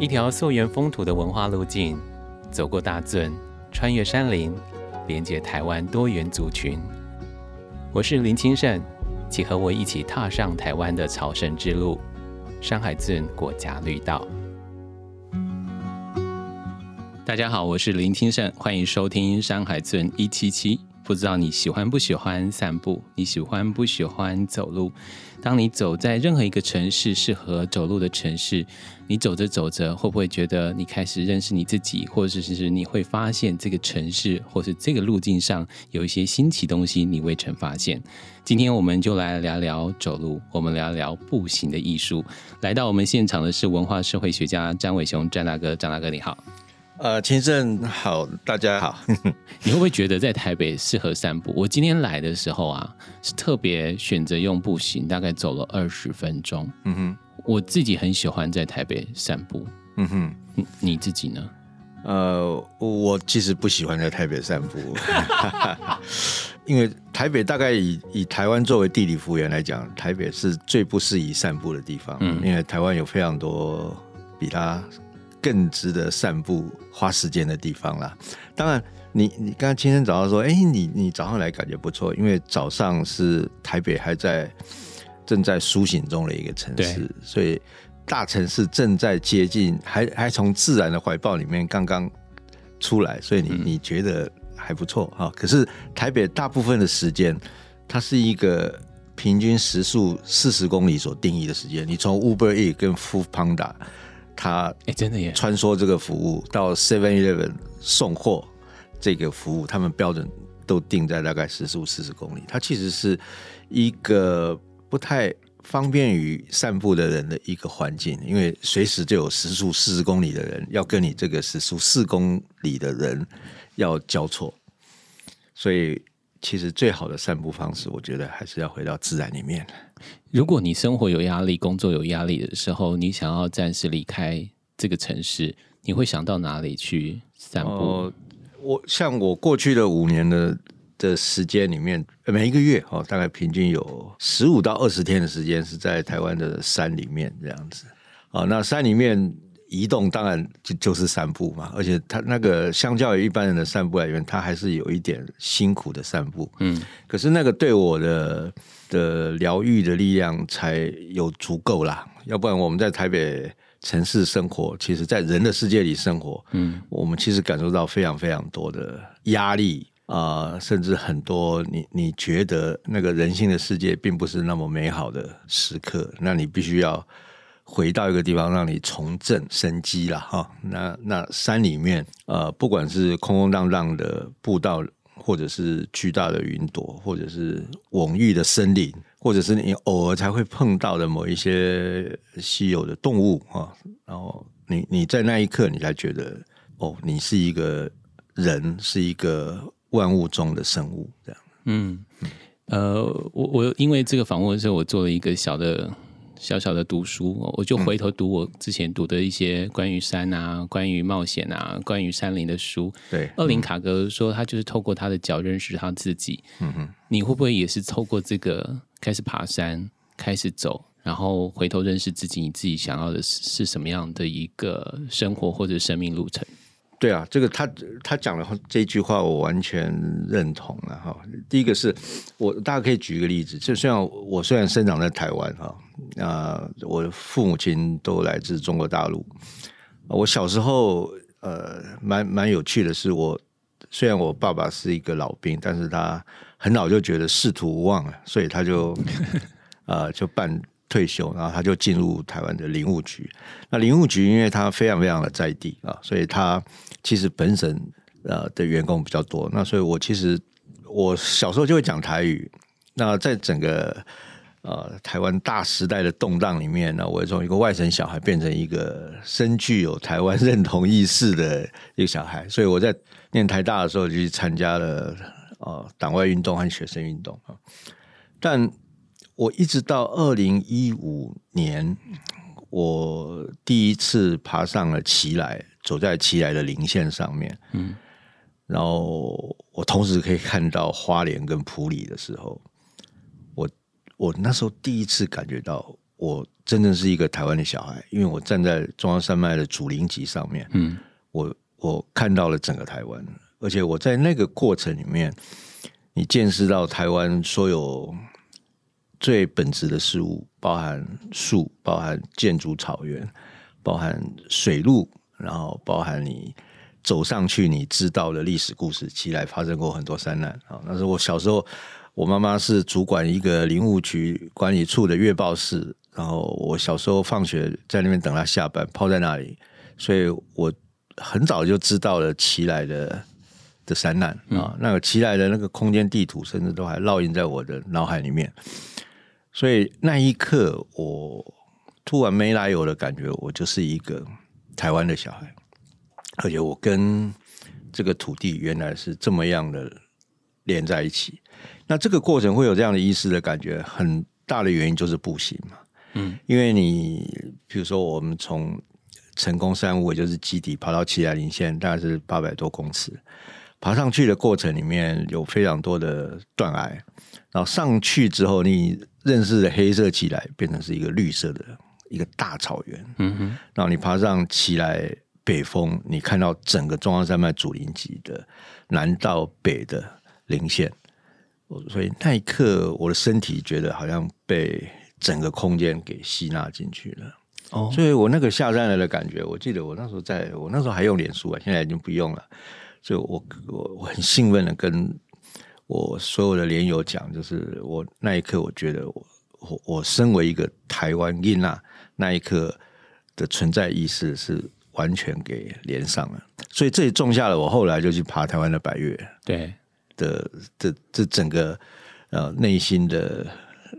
一条溯源风土的文化路径，走过大圳，穿越山林，连接台湾多元族群。我是林清盛，请和我一起踏上台湾的朝圣之路——山海圳国家绿道。大家好，我是林清盛，欢迎收听山海圳一七七。不知道你喜欢不喜欢散步？你喜欢不喜欢走路？当你走在任何一个城市，适合走路的城市，你走着走着，会不会觉得你开始认识你自己，或者是你会发现这个城市或是这个路径上有一些新奇东西你未曾发现？今天我们就来聊聊走路，我们聊聊步行的艺术。来到我们现场的是文化社会学家张伟雄，张大哥，张大哥你好。呃，秦胜好，大家好。你会不会觉得在台北适合散步？我今天来的时候啊，是特别选择用步行，大概走了二十分钟。嗯哼，我自己很喜欢在台北散步。嗯哼，你自己呢？呃，我其实不喜欢在台北散步，因为台北大概以以台湾作为地理幅员来讲，台北是最不适宜散步的地方。嗯，因为台湾有非常多比它。更值得散步花时间的地方啦。当然，你你刚刚清晨早上说，哎，你你早上来感觉不错，因为早上是台北还在正在苏醒中的一个城市，所以大城市正在接近，还还从自然的怀抱里面刚刚出来，所以你你觉得还不错哈。可是台北大部分的时间，它是一个平均时速四十公里所定义的时间。你从 Uber E 跟 Food Panda。他哎，真的耶！穿梭这个服务到 Seven Eleven 送货这个服务，他们标准都定在大概时速四十公里。它其实是一个不太方便于散步的人的一个环境，因为随时就有时速四十公里的人要跟你这个时速四公里的人要交错，所以。其实最好的散步方式，我觉得还是要回到自然里面。如果你生活有压力、工作有压力的时候，你想要暂时离开这个城市，你会想到哪里去散步？我像我过去的五年的的时间里面，每一个月哦，大概平均有十五到二十天的时间是在台湾的山里面这样子。啊，那山里面。移动当然就就是散步嘛，而且它那个相较于一般人的散步来源，它还是有一点辛苦的散步。嗯，可是那个对我的的疗愈的力量才有足够啦，要不然我们在台北城市生活，其实在人的世界里生活，嗯，我们其实感受到非常非常多的压力啊，甚至很多你你觉得那个人性的世界并不是那么美好的时刻，那你必须要。回到一个地方，让你重振生机了哈。那那山里面，呃，不管是空空荡荡的步道，或者是巨大的云朵，或者是蓊郁的森林，或者是你偶尔才会碰到的某一些稀有的动物啊，然后你你在那一刻，你才觉得哦，你是一个人，是一个万物中的生物这样。嗯，呃，我我因为这个访问的时候，我做了一个小的。小小的读书，我就回头读我之前读的一些关于山啊、关于冒险啊、关于山林的书。对，厄林卡格说他就是透过他的脚认识他自己。嗯哼，你会不会也是透过这个开始爬山、开始走，然后回头认识自己？你自己想要的是是什么样的一个生活或者生命路程？对啊，这个他他讲的这句话我完全认同了哈。第一个是我大家可以举一个例子，就虽然我虽然生长在台湾哈，啊，我的父母亲都来自中国大陆。我小时候呃，蛮蛮有趣的是，我虽然我爸爸是一个老兵，但是他很早就觉得仕途无望了，所以他就 呃就办。退休，然后他就进入台湾的林务局。那林务局因为他非常非常的在地啊，所以他其实本省呃的员工比较多。那所以我其实我小时候就会讲台语。那在整个呃台湾大时代的动荡里面呢，我从一个外省小孩变成一个深具有台湾认同意识的一个小孩。所以我在念台大的时候就去参加了呃党外运动和学生运动啊，但。我一直到二零一五年，我第一次爬上了奇来，走在奇来的零线上面，嗯，然后我同时可以看到花莲跟普里的时候，我我那时候第一次感觉到，我真正是一个台湾的小孩，因为我站在中央山脉的主林级上面，嗯我我看到了整个台湾，而且我在那个过程里面，你见识到台湾所有最本质的事物，包含树，包含建筑草原，包含水路，然后包含你走上去你知道的历史故事，起来发生过很多山难啊。那是我小时候，我妈妈是主管一个林务局管理处的月报室，然后我小时候放学在那边等她下班，泡在那里，所以我很早就知道了奇来的的山难啊，那个奇来的那个空间地图，甚至都还烙印在我的脑海里面。所以那一刻，我突然没来由的感觉，我就是一个台湾的小孩，而且我跟这个土地原来是这么样的连在一起。那这个过程会有这样的意识的感觉，很大的原因就是步行嘛。嗯，因为你比如说，我们从成功山屋，也就是基底，爬到奇来林线，大概是八百多公尺。爬上去的过程里面有非常多的断崖，然后上去之后，你认识的黑色起来变成是一个绿色的一个大草原。嗯哼，然后你爬上起来北峰，你看到整个中央山脉主林级的南到北的零线，我所以那一刻我的身体觉得好像被整个空间给吸纳进去了。哦，所以我那个下山来的感觉，我记得我那时候在我那时候还用脸书啊，现在已经不用了。所以我我我很兴奋的跟我所有的连友讲，就是我那一刻我觉得我我我身为一个台湾印娜，那一刻的存在意识是完全给连上了。所以这也种下了我后来就去爬台湾的百越对，的这这整个呃内心的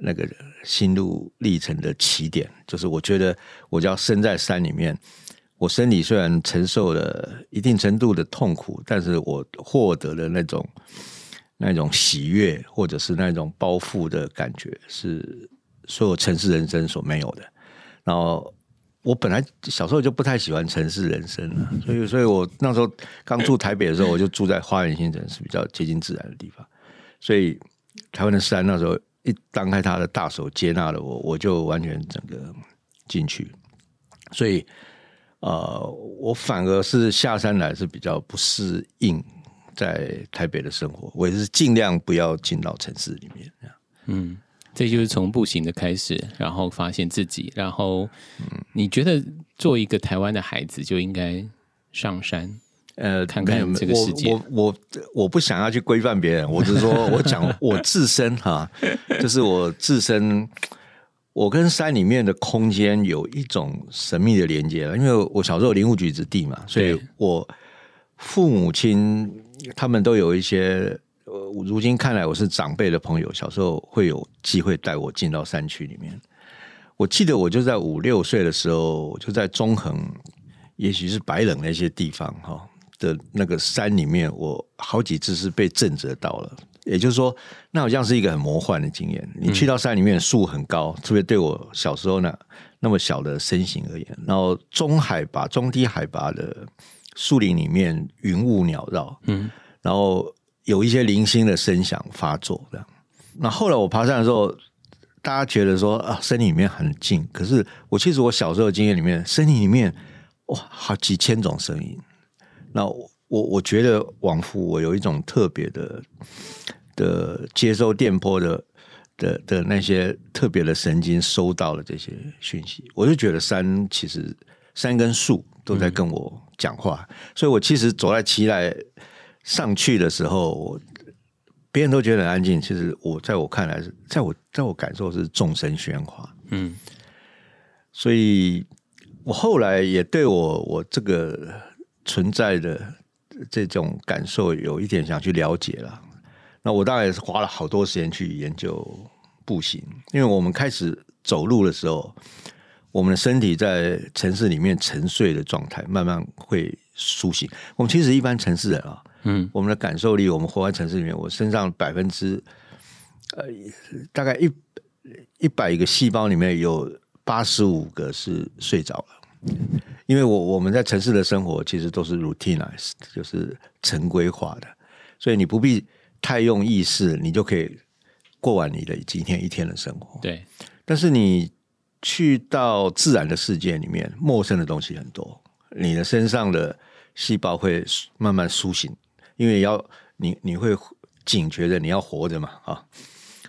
那个心路历程的起点，就是我觉得我只要身在山里面，我身体虽然承受了一定程度的痛苦，但是我获得的那种那种喜悦，或者是那种包袱的感觉，是所有城市人生所没有的。然后我本来小时候就不太喜欢城市人生了，所以所以我那时候刚住台北的时候，我就住在花园新城，是比较接近自然的地方。所以台湾的山那时候一张开他的大手接纳了我，我就完全整个进去。所以呃，我反而是下山来是比较不适应在台北的生活，我也是尽量不要进到城市里面。这样嗯，这就是从步行的开始，然后发现自己，然后你觉得做一个台湾的孩子就应该上山，呃，看看没有这个世界我我我我不想要去规范别人，我只是说我讲我自身哈，就是我自身，我跟山里面的空间有一种神秘的连接了。因为我小时候林务局子弟嘛，所以我父母亲他们都有一些。呃，如今看来我是长辈的朋友，小时候会有机会带我进到山区里面。我记得我就在五六岁的时候，我就在中横，也许是白冷那些地方哈的那个山里面，我好几次是被震折到了。也就是说，那好像是一个很魔幻的经验。你去到山里面，树很高，特别对我小时候呢那么小的身形而言，然后中海拔、中低海拔的树林里面，云雾缭绕，嗯，然后有一些零星的声响发作，这样。那后来我爬山的时候，大家觉得说啊，森林里面很静，可是我其实我小时候的经验里面，森林里面哇，好几千种声音。那我我 我觉得往复我有一种特别的的接收电波的的的那些特别的神经收到了这些讯息，我就觉得山其实山跟树都在跟我讲话，所以我其实走在奇来上去的时候，我别人都觉得很安静，其实我在我看来是，在我在我感受是众声喧哗，嗯，所以我后来也对我我这个存在的这种感受有一点想去了解了。那我大概是花了好多时间去研究步行，因为我们开始走路的时候，我们的身体在城市里面沉睡的状态，慢慢会苏醒。我们其实一般城市人啊，嗯，我们的感受力，我们活在城市里面，我身上百分之呃大概一一百个细胞里面有八十五个是睡着了，因为我我们在城市的生活其实都是 routineized，就是陈规化的，所以你不必太用意识，你就可以过完你的今天一天的生活。对，但是你去到自然的世界里面，陌生的东西很多，你的身上的细胞会慢慢苏醒，因为要你你会警觉的，你要活着嘛啊。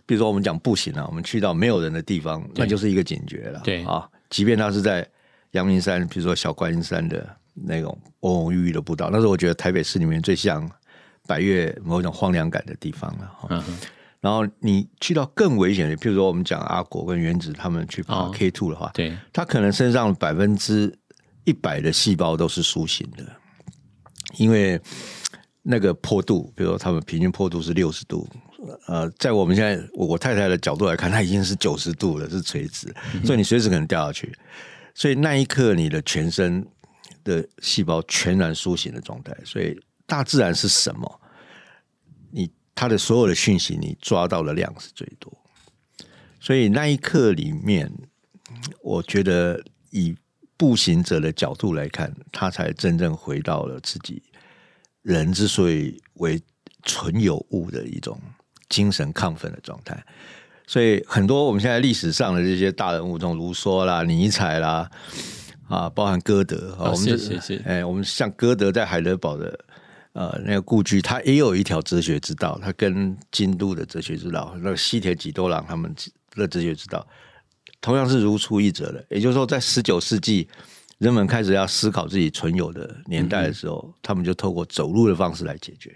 比如说我们讲步行啊，我们去到没有人的地方，那就是一个警觉了。对啊，即便他是在阳明山，比如说小观音山的那种蓊蓊郁郁的步道，那是我觉得台北市里面最像百越某种荒凉感的地方了。嗯然后你去到更危险的，譬如说我们讲阿果跟原子他们去爬哦 K two 的话，对，他可能身上百分之一百的细胞都是苏醒的，因为那个坡度，比如说他们平均坡度是六十度，呃，在我们现在我我太太的角度来看，它已经是九十度了，是垂直，所以你随时可能掉下去。所以那一刻，你的全身的细胞全然苏醒的状态。所以大自然是什么？你它的所有的讯息，你抓到的量是最多。所以那一刻里面，我觉得以步行者的角度来看，他才真正回到了自己人之所以为纯有物的一种精神亢奋的状态。所以很多我们现在历史上的这些大人物，这种卢梭啦、尼采啦，啊，包含歌德啊，哦我们这是是是哎，我们像歌德在海德堡的呃那个故居，他也有一条哲学之道，他跟京都的哲学之道，那个西田几多郎他们的哲学之道，同样是如出一辙的。也就是说，在十九世纪，人们开始要思考自己存有的年代的时候，他们就透过走路的方式来解决。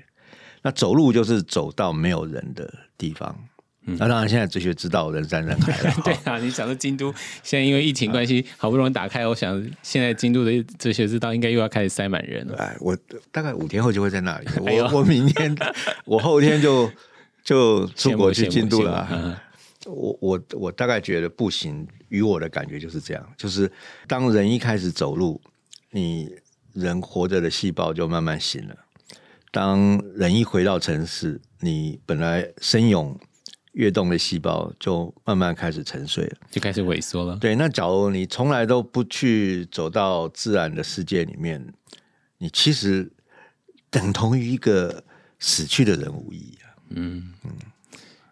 那走路就是走到没有人的地方。那当然，现在哲学之道人山人海了。对啊，你讲到京都，现在因为疫情关系，好不容易打开，我想现在京都的哲学之道应该又要开始塞满人了。哎，我大概五天后就会在那里。哎我我明天，我后天就就出国去京都了。我我我大概觉得步行与我的感觉就是这样，就是当人一开始走路，你人活着的细胞就慢慢醒了。当人一回到城市，你本来生勇跃动的细胞就慢慢开始沉睡了。就开始萎缩了。对，那假如你从来都不去走到自然的世界里面，你其实等同于一个死去的人无疑啊。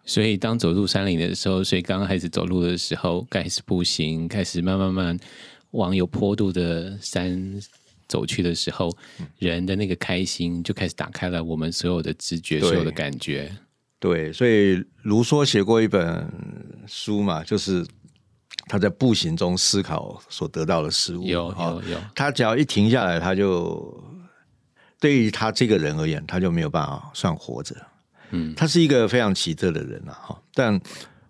所以当走入山林的时候，所以刚刚开始走路的时候，开始步行，开始慢慢慢往有坡度的山走去的时候，人的那个开心就开始打开了我们所有的知觉，所有的感觉。对，所以卢梭写过一本书嘛，就是他在步行中思考所得到的事物。有啊有有，他只要一停下来，他就对于他这个人而言，他就没有办法算活着。嗯，他是一个非常奇特的人啊，哈，但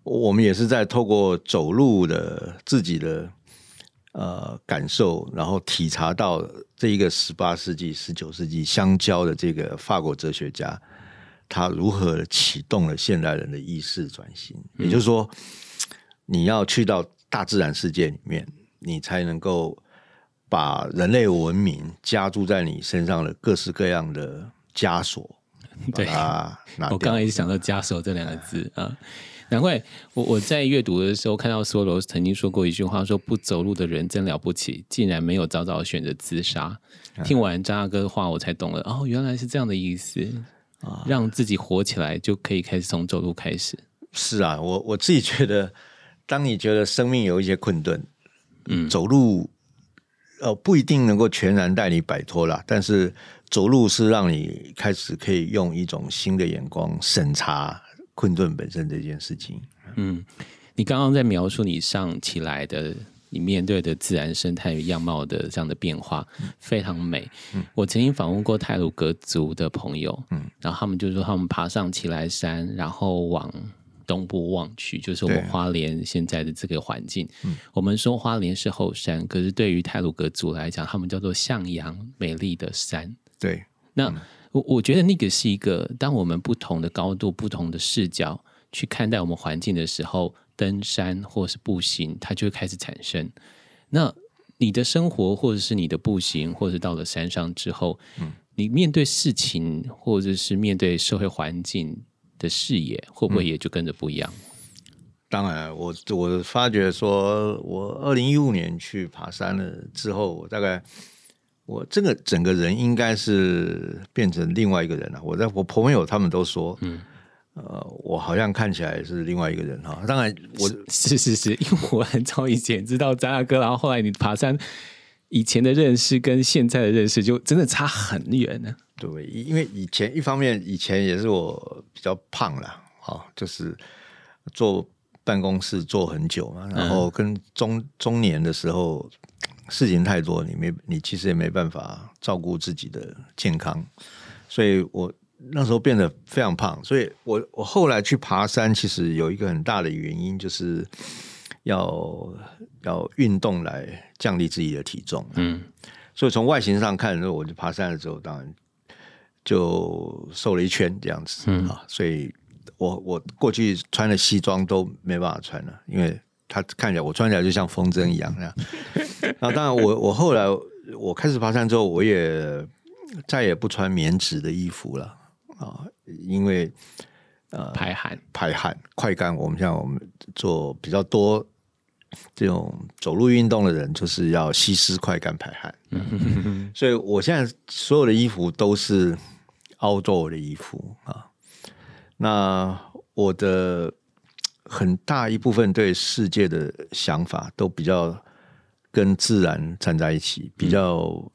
我们也是在透过走路的自己的呃感受，然后体察到这一个十八世纪、十九世纪相交的这个法国哲学家，他如何启动了现代人的意识转型。也就是说，你要去到大自然世界里面，你才能够把人类文明加注在你身上的各式各样的枷锁。对把它拿掉。我刚刚一直想到“枷锁”这两个字啊，难怪我我在阅读的时候看到梭罗曾经说过一句话，说不走路的人真了不起，竟然没有早早选择自杀。听完张大哥的话，我才懂了，哦，原来是这样的意思啊，让自己活起来就可以开始从走路开始。是啊，我我自己觉得，当你觉得生命有一些困顿，嗯走路呃不一定能够全然带你摆脱啦，但是走路是让你开始可以用一种新的眼光审查困顿本身这件事情。嗯，你刚刚在描述你上起来的，你面对的自然生态与样貌的这样的变化，非常美。我曾经访问过泰鲁格族的朋友，嗯，然后他们就说他们爬上奇来山，然后往东部望去，就是我们花莲现在的这个环境。我们说花莲是后山，可是对于泰鲁格族来讲，他们叫做向阳美丽的山。对，那我我觉得那个是一个，当我们不同的高度、不同的视角去看待我们环境的时候，登山或是步行，它就会开始产生。那你的生活，或者是你的步行，或者是到了山上之后，你面对事情，或者是面对社会环境的视野，会不会也就跟着不一样？当然，我我发觉说，我二零一五年去爬山了之后，我大概我这个整个人应该是变成另外一个人了。我在我朋友他们都说，嗯，呃，我好像看起来是另外一个人哈。当然，我是是是，因为我很早以前知道张大哥，然后后来你爬山以前的认识跟现在的认识就真的差很远呢。对，因为以前一方面以前也是我比较胖了，哈，就是坐办公室坐很久嘛，然后跟中中年的时候事情太多，你没你其实也没办法照顾自己的健康，所以我。那时候变得非常胖，所以我我后来去爬山，其实有一个很大的原因，就是要要运动来降低自己的体重。嗯，所以从外形上看，我就爬山的时候，当然就瘦了一圈这样子啊。所以我我过去穿的西装都没办法穿了，因为他看起来我穿起来就像风筝一样那样。然后当然我我后来我开始爬山之后，我也再也不穿棉质的衣服了。啊，因为呃排汗排汗快干，我们像我们做比较多这种走路运动的人，就是要吸湿快干排汗。所以我现在所有的衣服都是 outdoor 的衣服啊。那我的很大一部分对世界的想法都比较跟自然站在一起，比较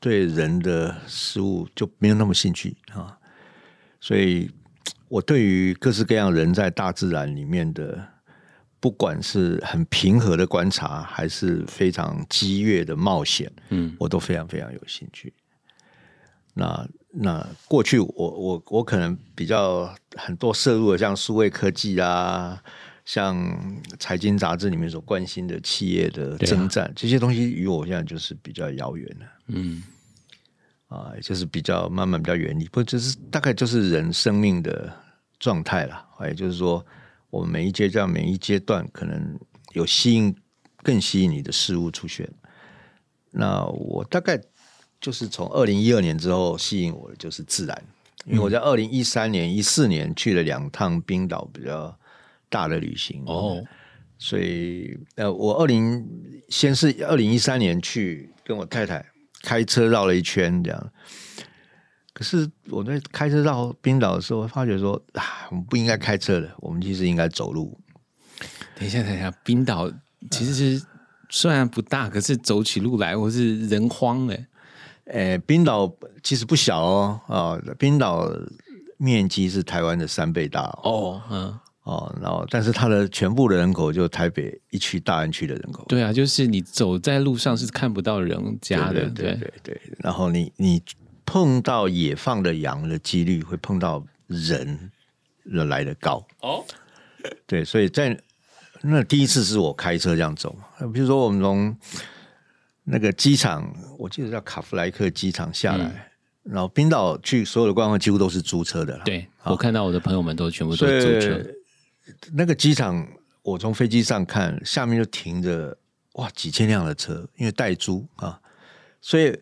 对人的事物就没有那么兴趣啊。所以，我对于各式各样人在大自然里面的，不管是很平和的观察，还是非常激越的冒险，嗯，我都非常非常有兴趣。那那过去我我我可能比较很多摄入的，像数位科技啊，像财经杂志里面所关心的企业的征战，这些东西与我现在就是比较遥远了，嗯。啊，就是比较慢慢比较远离，不就是大概就是人生命的状态了。也就是说，我们每一阶段、每一阶段，可能有吸引更吸引你的事物出现。那我大概就是从二零一二年之后吸引我的就是自然，因为我在二零一三年、一四年去了两趟冰岛比较大的旅行哦，所以呃，我二零先是二零一三年去跟我太太。开车绕了一圈，这样。可是我在开车到冰岛的时候，发觉说啊，我们不应该开车的，我们其实应该走路。等一下，等一下，冰岛其实是虽然不大，可是走起路来我是人荒哎。诶，冰岛其实不小哦，啊，冰岛面积是台湾的三倍大哦，嗯。哦，然后但是它的全部的人口就台北一区大安区的人口。对啊，就是你走在路上是看不到人家的，对对对。然后你你碰到野放的羊的几率会碰到人来的高哦。对，所以在那第一次是我开车这样走，比如说我们从那个机场，我记得叫卡弗莱克机场下来，然后冰岛去所有的观光几乎都是租车的了。对我看到我的朋友们都全部都是租车。那个机场，我从飞机上看，下面就停着哇几千辆的车，因为代租啊，所以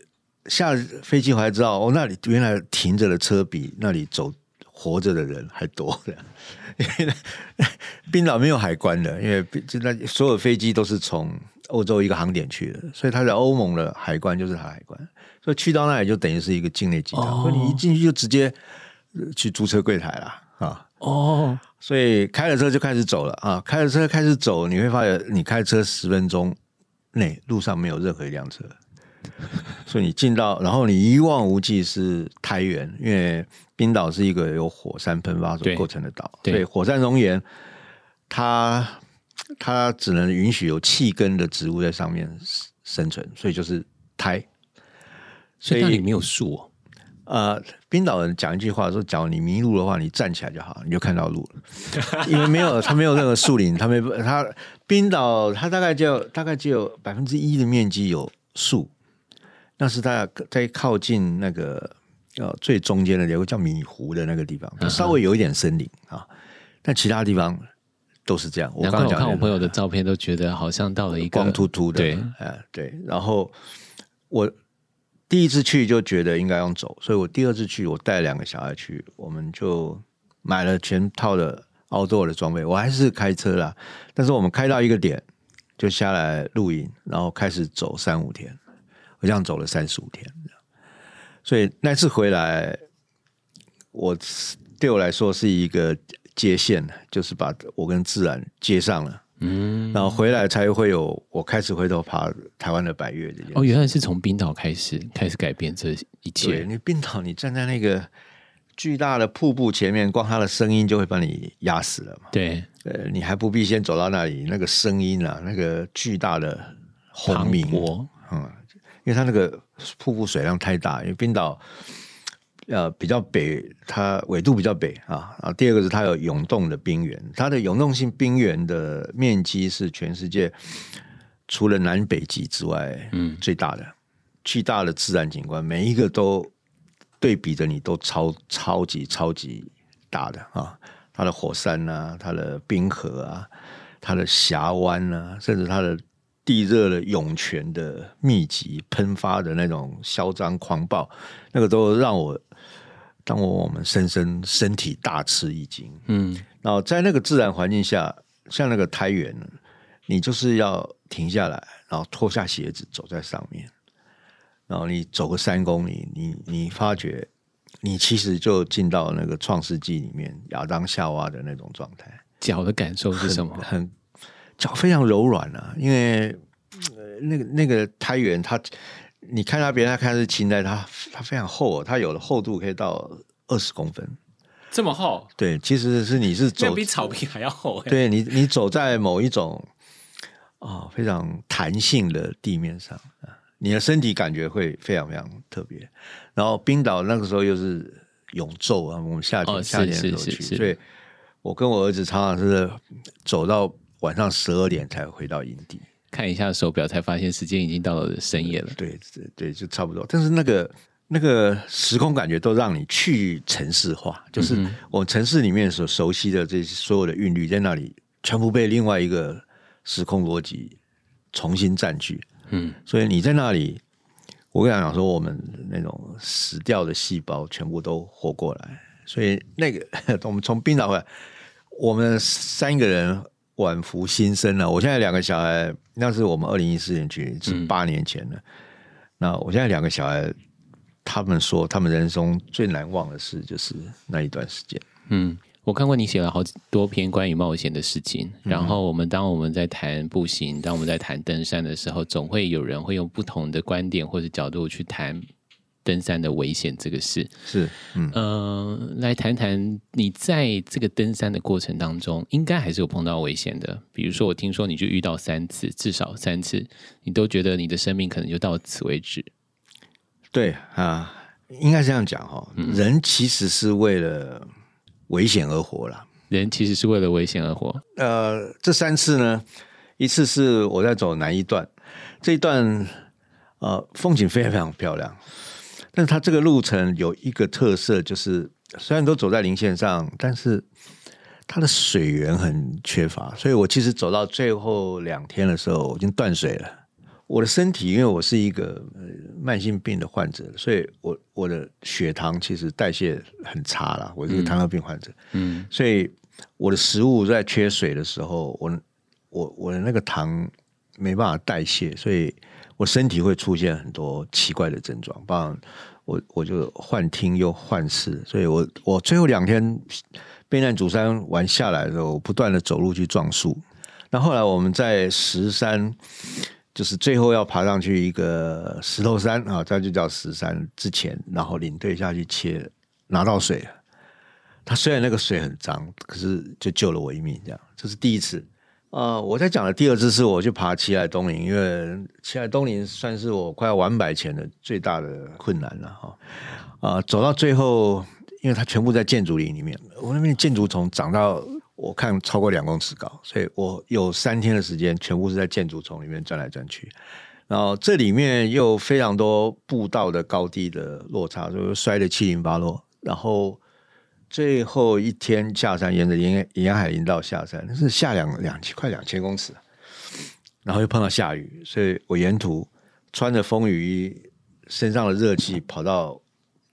下飞机回来知道，哦，那里原来停着的车比那里走活着的人还多的。因为冰岛没有海关的，因为就那所有飞机都是从欧洲一个航点去的，所以它在欧盟的海关就是海关，所以去到那里就等于是一个境内机场，所以你一进去就直接去租车柜台了啊。哦。所以开了车就开始走了啊！开了车开始走，你会发现你开车十分钟内路上没有任何一辆车，所以你进到，然后你一望无际是苔原，因为冰岛是一个由火山喷发所构成的岛，对火山熔岩，它它只能允许有气根的植物在上面生存，所以就是苔，所以那里没有树哦。呃，冰岛人讲一句话说：“假如你迷路的话，你站起来就好，你就看到路了。因为没有，它没有任何树林，它没它冰岛，它大概就大概只有百分之一的面积有树，那是在在靠近那个呃最中间的有个叫米湖的那个地方，稍微有一点森林啊，但其他地方都是这样。我刚刚看我朋友的照片，都觉得好像到了一个光秃秃的，对，哎对，然后我。第一次去就觉得应该用走，所以我第二次去，我带两个小孩去，我们就买了全套的 outdoor 的装备。我还是开车啦，但是我们开到一个点就下来露营，然后开始走三五天，我这样走了三十五天。所以那次回来，我对我来说是一个接线，就是把我跟自然接上了。嗯，然后回来才会有我开始回头爬台湾的百越这件事。哦，原来是从冰岛开始开始改变这一切。对，你冰岛，你站在那个巨大的瀑布前面，光它的声音就会把你压死了嘛。对，呃，你还不必先走到那里，那个声音啊，那个巨大的轰鸣，嗯，因为它那个瀑布水量太大，因为冰岛。呃，比较北，它纬度比较北啊。啊，第二个是它有涌动的冰原，它的涌动性冰原的面积是全世界除了南北极之外，嗯，最大的巨大的自然景观，每一个都对比着你都超超级超级大的啊。它的火山啊，它的冰河啊，它的峡湾啊，甚至它的地热的涌泉的密集喷发的那种嚣张狂暴，那个都让我。当我我们深深身体大吃一惊，嗯，然后在那个自然环境下，像那个胎源，你就是要停下来，然后脱下鞋子走在上面，然后你走个三公里，你你发觉你其实就进到那个创世纪里面亚当夏娃的那种状态。脚的感受是什么？很脚非常柔软啊，因为那个那个胎源它。你看它别人他看是青苔，它它非常厚哦，它有的厚度可以到二十公分，这么厚？对，其实是你是走比草坪还要厚。对你，你走在某一种啊非常弹性的地面上啊，你的身体感觉会非常非常特别。然后冰岛那个时候又是永昼啊，我们夏天夏天的时候去，所以我跟我儿子常常是走到晚上十二点才回到营地。看一下手表，才发现时间已经到了深夜了。对对对，就差不多。但是那个那个时空感觉都让你去城市化，就是我城市里面所熟悉的这些所有的韵律，在那里全部被另外一个时空逻辑重新占据。嗯，所以你在那里，我跟你讲说，我们那种死掉的细胞全部都活过来。所以那个 我们从冰岛回来，我们三个人。晚福新生了，我现在两个小孩，那是我们二零一四年去，是八年前了。那我现在两个小孩，他们说他们人生最难忘的事就是那一段时间。嗯，我看过你写了好多篇关于冒险的事情，然后我们当我们在谈步行，当我们在谈登山的时候，总会有人会用不同的观点或者角度去谈。登山的危险这个事是，嗯，来谈谈你在这个登山的过程当中，应该还是有碰到危险的。比如说，我听说你就遇到三次，至少三次，你都觉得你的生命可能就到此为止。对啊，应该这样讲哈，人其实是为了危险而活了。人其实是为了危险而活。呃，这三次呢，一次是我在走南一段，这一段呃风景非常非常漂亮。但是它这个路程有一个特色，就是虽然都走在零线上，但是它的水源很缺乏，所以我其实走到最后两天的时候，我已经断水了。我的身体，因为我是一个慢性病的患者，所以我我的血糖其实代谢很差了。我是个糖尿病患者，嗯，所以我的食物在缺水的时候，我我我的那个糖没办法代谢，所以。我身体会出现很多奇怪的症状，包括我我就幻听又幻视，所以我我最后两天避难主山玩下来的时候，不断的走路去撞树。那后来我们在石山，就是最后要爬上去一个石头山啊，这就叫石山之前，然后领队下去切拿到水，他虽然那个水很脏，可是就救了我一命，这样这是第一次。呃，我在讲的第二次是我去爬七海东林，因为七海东林算是我快要完百前的最大的困难了哈。啊，走到最后，因为它全部在建筑林里面，我那边建筑丛长到我看超过两公尺高，所以我有三天的时间全部是在建筑丛里面转来转去。然后这里面又非常多步道的高低的落差，就摔得七零八落。然后。最后一天下山，沿着沿沿海林道下山，那是下两两千快两千公尺，然后又碰到下雨，所以我沿途穿着风雨衣，身上的热气跑到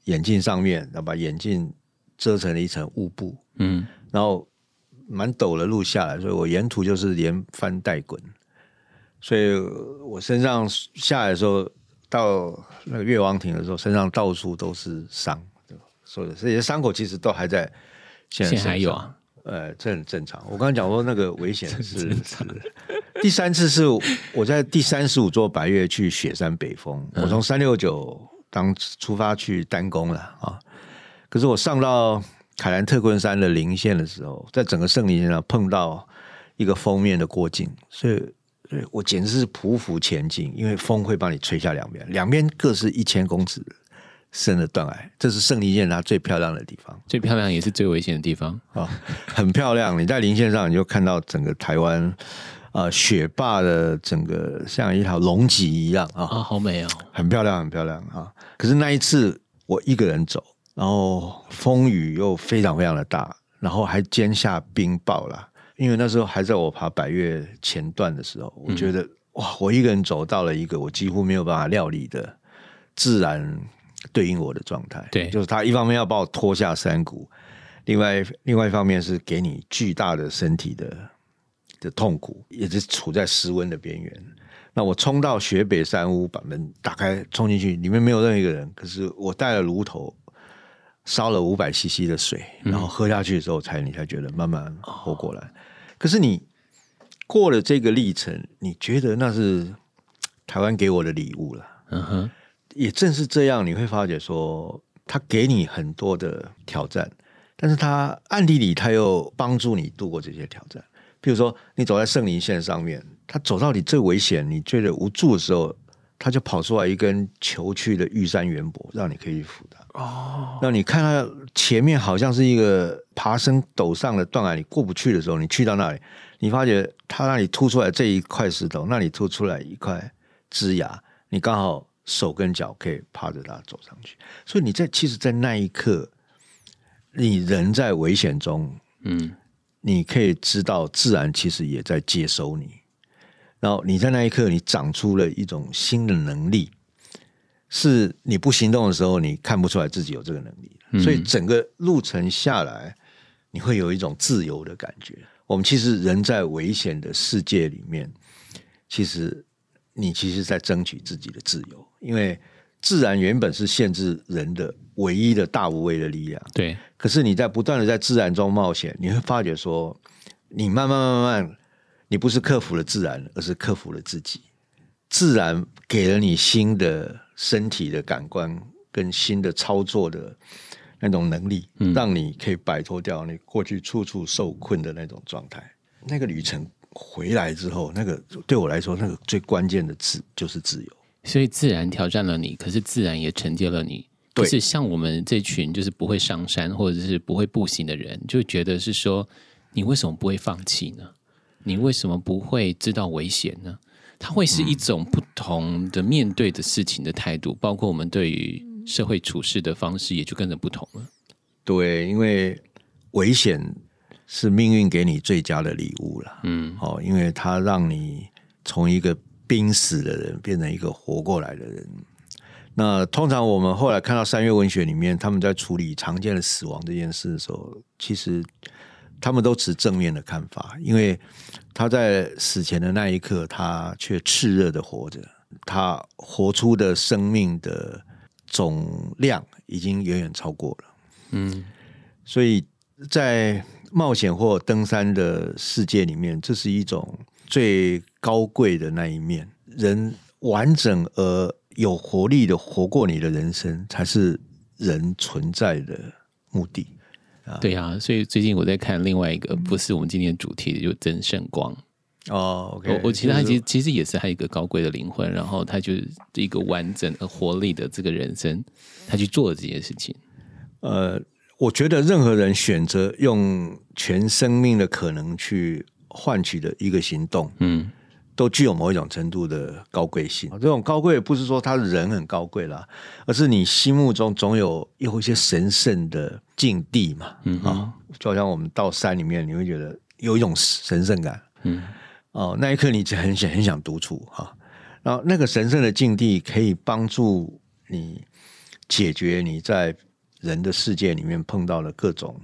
眼镜上面，然后把眼镜遮成了一层雾布。嗯，然后蛮陡的路下来，所以我沿途就是连翻带滚，所以我身上下来的时候，到那个岳王亭的时候，身上到处都是伤。所以这些伤口其实都还在现在现在还有啊？呃，这很正常。我刚刚讲说那个危险是是第三次是我在第三十五座白月去雪山北峰，我从三六九当出发去丹宫了啊。可是我上到凯兰特昆山的零线的时候，在整个圣林线上碰到一个封面的过境，所以所以我简直是匍匐前进，因为风会把你吹下两边，两边各是一千公尺深的断崖，这是圣林线它最漂亮的地方。最漂亮也是最危险的地方。啊、很漂亮。你在零线上，你就看到整个台湾呃雪霸的整个像一条龙脊一样啊，啊，好美哦！很漂亮，很漂亮啊。可是那一次我一个人走，然后风雨又非常非常的大，然后还兼下冰雹啦。因为那时候还在我爬百越前段的时候，我觉得、哇，我一个人走到了一个我几乎没有办法料理的自然对应我的状态。对就是他一方面要把我拖下山谷，另外另外一方面是给你巨大的身体的的痛苦，也是处在失温的边缘。那我冲到雪北山屋，把门打开，冲进去，里面没有任何一个人。可是我带了炉头，烧了五百 CC 的水，然后喝下去的时候，才你才觉得慢慢活过来。可是你过了这个历程，你觉得那是台湾给我的礼物了。嗯哼，也正是这样，你会发觉说，他给你很多的挑战，但是他暗地里他又帮助你度过这些挑战。比如说，你走在圣林线上面，他走到你最危险、你觉得无助的时候，他就跑出来一根求去的玉山圆柏，让你可以扶它。哦，那你看到前面好像是一个爬升陡上的断崖，你过不去的时候，你去到那里，你发觉它那里凸出来这一块石头，那里凸出来一块枝芽，你刚好手跟脚可以趴着它走上去。所以你在其实，在那一刻，你人在危险中，嗯，你可以知道自然其实也在接收你，然后你在那一刻，你长出了一种新的能力，是你不行动的时候，你看不出来自己有这个能力的。所以整个路程下来，你会有一种自由的感觉。我们其实人在危险的世界里面，其实你其实在争取自己的自由，因为自然原本是限制人的唯一的大无畏的力量。对，可是你在不断的在自然中冒险，你会发觉说，你慢慢慢慢，你不是克服了自然，而是克服了自己。自然给了你新的身体的感官跟新的操作的那种能力，让你可以摆脱掉你过去处处受困的那种状态。那个旅程回来之后，那个对我来说，那个最关键的字就是自由。所以自然挑战了你，可是自然也承接了你。对就是像我们这群就是不会上山或者是不会步行的人，就觉得是说，你为什么不会放弃呢？你为什么不会知道危险呢？它会是一种不同的面对的事情的态度，包括我们对于社会处事的方式也就跟着不同了。对，因为危险是命运给你最佳的礼物了。嗯，哦，因为它让你从一个濒死的人变成一个活过来的人。那通常我们后来看到三月文学里面，他们在处理常见的死亡这件事的时候，其实他们都持正面的看法，因为他在死前的那一刻，他却炽热的活着，他活出的生命的总量已经远远超过了。嗯，所以在冒险或登山的世界里面，这是一种最高贵的那一面。人完整而有活力的活过你的人生，才是人存在的目的。对啊，所以最近我在看另外一个，不是我们今天主题的，就曾圣光。哦，OK，我我其实他其实其实也是他一个高贵的灵魂，然后他就是一个完整而活力的这个人生，他去做了这件事情。呃，我觉得任何人选择用全生命的可能去换取的一个行动，嗯，都具有某一种程度的高贵性。这种高贵不是说他人很高贵啦，而是你心目中总有有一些神圣的境地嘛。嗯哼啊，就好像我们到山里面，你会觉得有一种神圣感。嗯，哦，那一刻你就很想很想独处哈。然后那个神圣的境地可以帮助你解决你在人的世界里面碰到了各种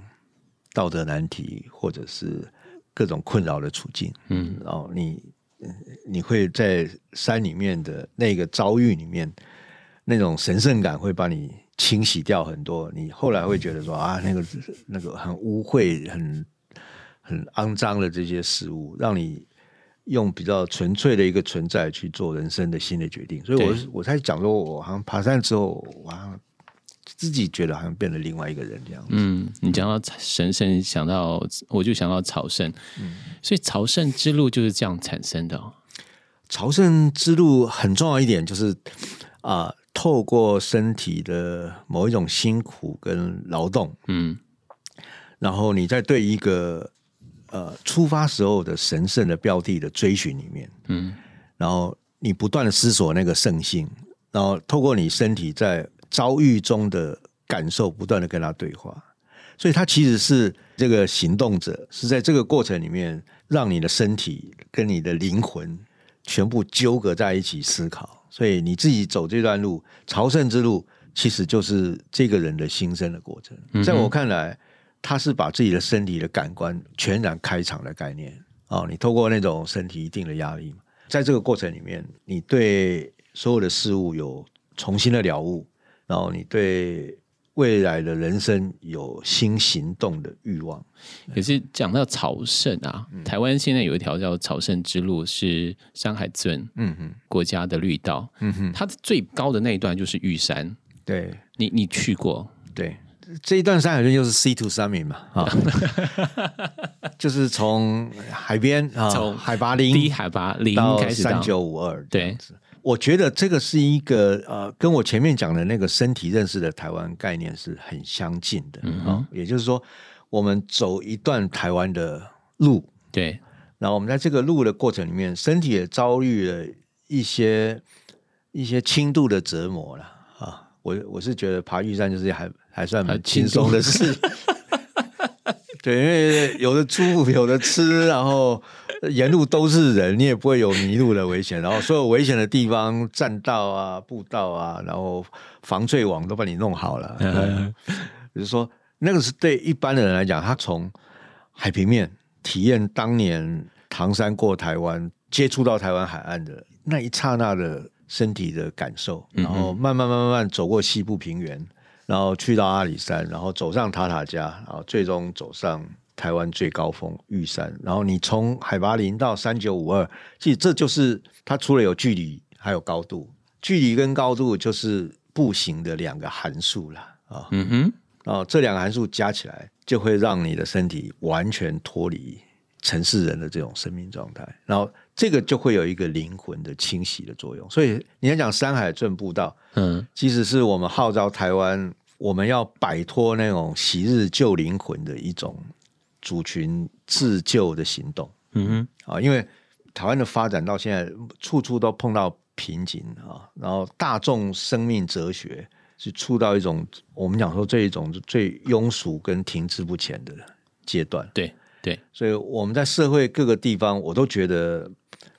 道德难题，或者是各种困扰的处境。嗯，然后你嗯你会在山里面的那个遭遇里面，那种神圣感会把你清洗掉很多，你后来会觉得说啊，那个那个很污秽、很很肮脏的这些事物，让你用比较纯粹的一个存在去做人生的新的决定。所以我对我才讲说，我好像爬山之后，我好像自己觉得好像变了另外一个人这样子。嗯，你讲到神圣，想到我就想到朝圣，所以朝圣之路就是这样产生的、哦。朝圣之路很重要一点就是啊、透过身体的某一种辛苦跟劳动，嗯。然后你在对一个呃出发时候的神圣的标的的追寻里面，嗯。然后你不断的思索那个圣性，然后透过你身体在遭遇中的感受，不断的跟他对话。所以，他其实是这个行动者，是在这个过程里面，让你的身体跟你的灵魂全部纠葛在一起思考。所以，你自己走这段路，朝圣之路，其实就是这个人的新生的过程。在我看来，他是把自己的身体的感官全然开场的概念哦。你透过那种身体一定的压力，在这个过程里面，你对所有的事物有重新的了悟，然后你对未来的人生有新行动的欲望。可是讲到朝圣啊，嗯。台湾现在有一条叫朝圣之路，是山海尊嗯哼，国家的绿道，嗯哼，它的最高的那一段就是玉山，对。你你去过？对，这一段山海镇就是 C to summit 嘛，啊，就是从海边啊，从海拔低零海拔零到开始到三九五二，对，我觉得这个是一个呃，跟我前面讲的那个身体认识的台湾概念是很相近的啊、嗯哦也就是说，我们走一段台湾的路，对，然后我们在这个路的过程里面，身体也遭遇了一些一些轻度的折磨了啊。我我是觉得爬玉山就是还还算蛮轻松的事，对，因为有的住，有的吃，然后沿路都是人，你也不会有迷路的危险。然后所有危险的地方，栈道啊、步道啊，然后防坠网都帮你弄好了。嗯对 就是说，那个是对一般的人来讲，他从海平面体验当年唐山过台湾，接触到台湾海岸的那一刹那的身体的感受，然后慢慢慢慢慢慢走过西部平原，然后去到阿里山，然后走上塔塔加，然后最终走上台湾最高峰玉山，然后你从海拔零到三九五二，其实这就是它除了有距离，还有高度，距离跟高度就是步行的两个函数了啊。嗯哼，然后这两个函数加起来，就会让你的身体完全脱离城市人的这种生命状态，然后这个就会有一个灵魂的清洗的作用。所以你要讲山海镇步道，嗯其实是我们号召台湾，我们要摆脱那种昔日旧灵魂的一种族群自救的行动。嗯哼，啊，因为台湾的发展到现在，处处都碰到瓶颈啊，然后大众生命哲学是处到一种我们讲说这一种最庸俗跟停滞不前的阶段，对对，所以我们在社会各个地方，我都觉得，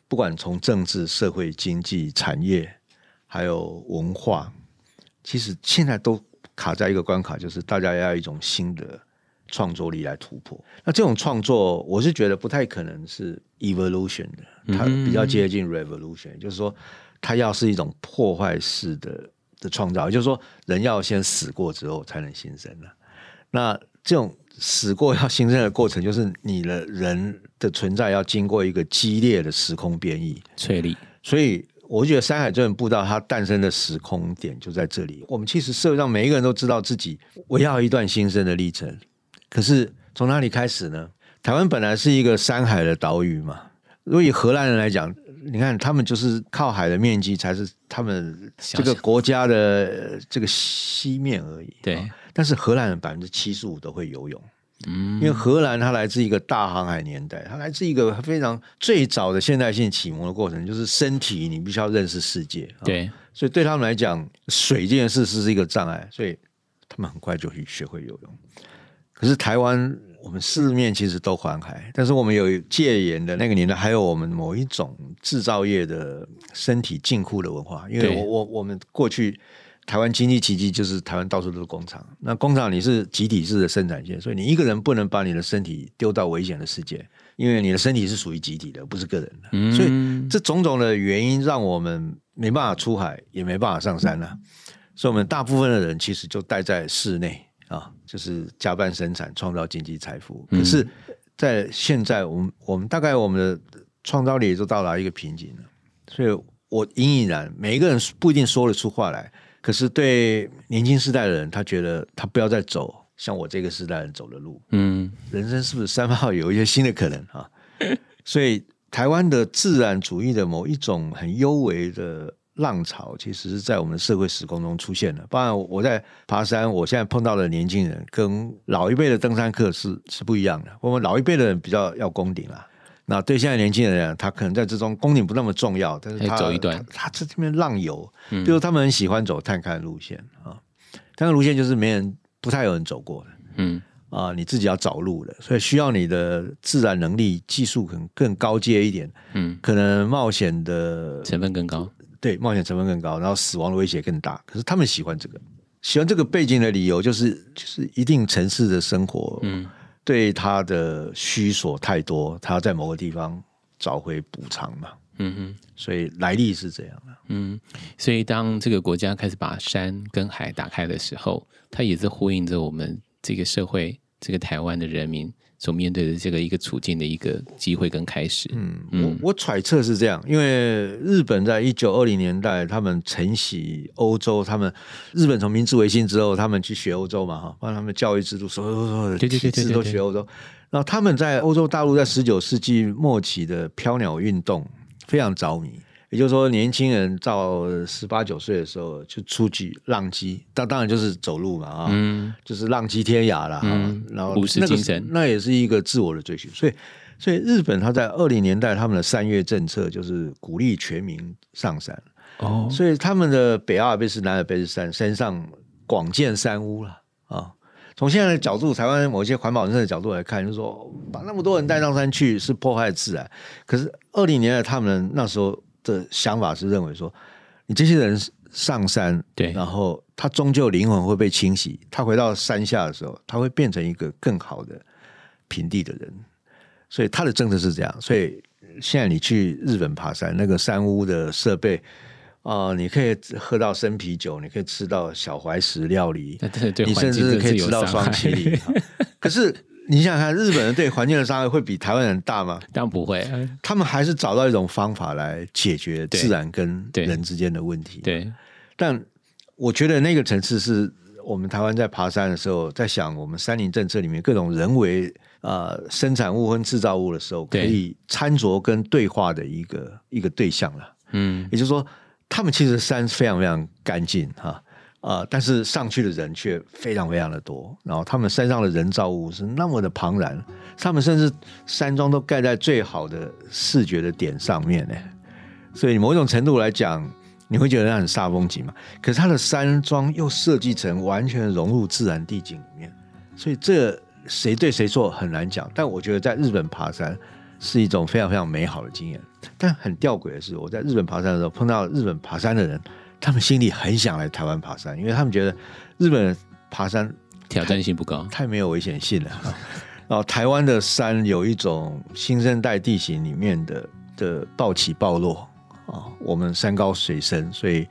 不管从政治、社会、经济、产业，还有文化，其实现在都卡在一个关卡，就是大家要一种新的创作力来突破。那这种创作，我是觉得不太可能是 evolution 的，它比较接近 revolution，、就是说，它要是一种破坏式的的创造，也就是说，人要先死过之后才能新生的。那这种死过要新生的过程，就是你的人的存在要经过一个激烈的时空变异，翠丽，所以我觉得山海镇步道它诞生的时空点就在这里。我们其实社会上每一个人都知道自己我要一段新生的历程，可是从哪里开始呢？台湾本来是一个山海的岛屿嘛，如果以荷兰人来讲，你看他们就是靠海的面积才是他们这个国家的呃这个西面而已。对啊但是荷兰人百分之七十五都会游泳。嗯因为荷兰它来自一个大航海年代，它来自一个非常最早的现代性启蒙的过程，就是身体你必须要认识世界。啊对，所以对他们来讲，水这件事是一个障碍，所以他们很快就去学会游泳。可是台湾，我们四面其实都环海，但是我们有戒严的那个年代，还有我们某一种制造业的身体禁锢的文化。因为我我我们过去台湾经济奇迹就是台湾到处都是工厂，那工厂你是集体式的生产线，所以你一个人不能把你的身体丢到危险的世界，因为你的身体是属于集体的，不是个人的。嗯所以这种种的原因让我们没办法出海，也没办法上山了、所以我们大部分的人其实就待在室内啊，就是加班生产，创造经济财富。可是，在现在，我们我们大概我们的创造力也就到达一个瓶颈了。所以我隐隐然，每一个人不一定说得出话来，可是对年轻世代的人，他觉得他不要再走像我这个时代人走的路。嗯，人生是不是三号有一些新的可能啊？所以。台湾的自然主义的某一种很幽微的浪潮，其实是在我们的社会时空中出现的。当然，我在爬山，我现在碰到的年轻人跟老一辈的登山客是是不一样的。我们老一辈的人比较要攻顶啊，那对现在年轻人，他可能在这中攻顶不那么重要，但是他走一段，他在这边浪游，比如他们很喜欢走探勘路线啊，探勘路线就是没人不太有人走过的，嗯。啊，你自己要找路的，所以需要你的自然能力、技术可能更高阶一点，嗯，可能冒险的成分更高，对，冒险成分更高，然后死亡的威胁更大。可是他们喜欢这个，喜欢这个背景的理由就是，就是一定城市的生活，嗯，对他的需索太多，他要在某个地方找回补偿嘛，嗯哼，所以来历是这样的，嗯，所以当这个国家开始把山跟海打开的时候，它也是呼应着我们。这个社会，这个台湾的人民所面对的这个一个处境的一个机会跟开始，嗯，我我揣测是这样，因为日本在一九二零年代，他们承袭欧洲，他们日本从明治维新之后，他们去学欧洲嘛，哈，帮他们教育制度，所有所有的体制都学欧洲，然后他们在欧洲大陆在十九世纪末期的飘鸟运动非常着迷。也就是说，年轻人到十八九岁的时候就出去浪迹，当当然就是走路嘛啊，就是浪迹天涯了。然后那个那也是一个自我的追寻。所以，所以日本他在二零年代他们的三月政策就是鼓励全民上山。哦，所以他们的北阿尔卑斯、南阿尔卑斯山山上广建山屋了啊。从现在的角度，台湾某些环保人士的角度来看，就是说把那么多人带上山去是破坏自然。可是二零年代他们那时候。的想法是认为说，你这些人上山，对，然后他终究灵魂会被清洗，他回到山下的时候，他会变成一个更好的平地的人。所以他的政策是这样。所以现在你去日本爬山，那个山屋的设备啊，你可以喝到生啤酒，你可以吃到小怀石料理，你甚至可以吃到双麒麟。可是。你想想看，日本人对环境的伤害会比台湾人大吗？当然不会，他们还是找到一种方法来解决自然跟人之间的问题。对，但我觉得那个层次是我们台湾在爬山的时候，在想我们山林政策里面各种人为啊生产物跟制造物的时候，可以参着跟对话的一个一个对象了。嗯，也就是说，他们其实山非常非常干净哈。啊！但是上去的人却非常非常的多，然后他们山上的人造物是那么的庞然，他们甚至山庄都盖在最好的视觉的点上面呢。所以某种程度来讲，你会觉得那很煞风景嘛？可是它的山庄又设计成完全融入自然地景里面，所以这谁对谁错很难讲。但我觉得在日本爬山是一种非常非常美好的经验。但很吊诡的是，我在日本爬山的时候碰到日本爬山的人。他们心里很想来台湾爬山，因为他们觉得日本爬山挑战性不高，太没有危险性了。然后台湾的山有一种新生代地形里面的的暴起暴落啊，我们山高水深，所以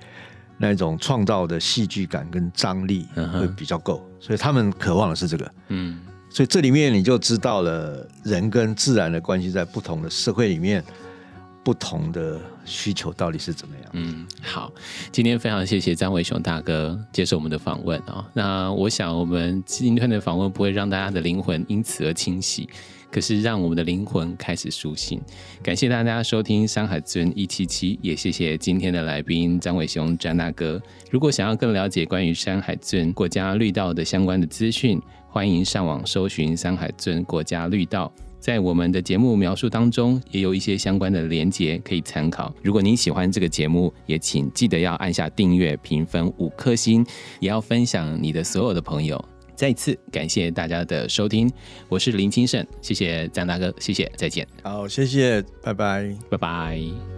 那种创造的戏剧感跟张力会比较够，所以他们渴望的是这个。嗯，所以这里面你就知道了人跟自然的关系，在不同的社会里面。不同的需求到底是怎么样？嗯，好，今天非常谢谢张伟雄大哥接受我们的访问啊。那我想我们今天的访问不会让大家的灵魂因此而清洗，可是让我们的灵魂开始苏醒。感谢大家收听《山海尊一七七》，也谢谢今天的来宾张伟雄张大哥。如果想要更了解关于山海尊国家绿道的相关的资讯，欢迎上网搜寻山海尊国家绿道。在我们的节目描述当中，也有一些相关的连结可以参考。如果您喜欢这个节目，也请记得要按下订阅、评分五颗星，也要分享你的所有的朋友。再次感谢大家的收听，我是林清盛，谢谢张大哥，谢谢，再见。好，谢谢，拜拜，拜拜。